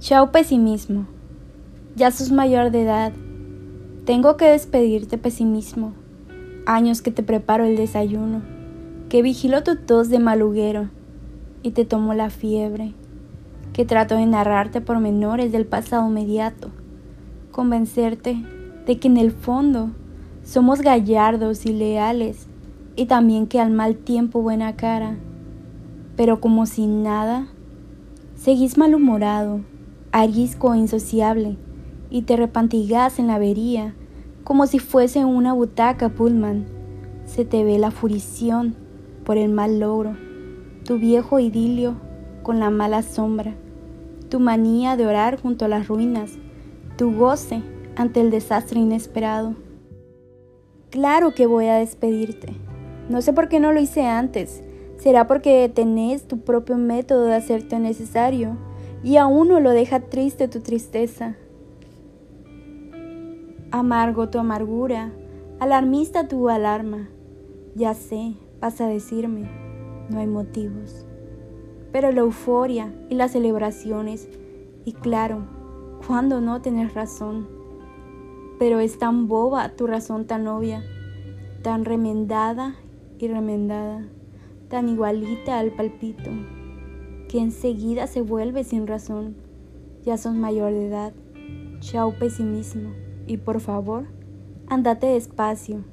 Chao pesimismo. Ya sos mayor de edad. Tengo que despedirte pesimismo. Años que te preparo el desayuno, que vigilo tu tos de maluguero y te tomo la fiebre, que trato de narrarte por menores del pasado inmediato, convencerte de que en el fondo somos gallardos y leales y también que al mal tiempo buena cara, pero como sin nada, seguís malhumorado arisco e insociable, y te repantigas en la avería, como si fuese una butaca Pullman. Se te ve la furición por el mal logro, tu viejo idilio con la mala sombra, tu manía de orar junto a las ruinas, tu goce ante el desastre inesperado. Claro que voy a despedirte. No sé por qué no lo hice antes. Será porque tenés tu propio método de hacerte necesario y a uno lo deja triste tu tristeza. Amargo tu amargura, alarmista tu alarma. Ya sé, vas a decirme, no hay motivos. Pero la euforia y las celebraciones, y claro, cuando no tienes razón. Pero es tan boba tu razón tan obvia, tan remendada y remendada, tan igualita al palpito que enseguida se vuelve sin razón. Ya sos mayor de edad. Chao pesimismo. Y por favor, andate despacio.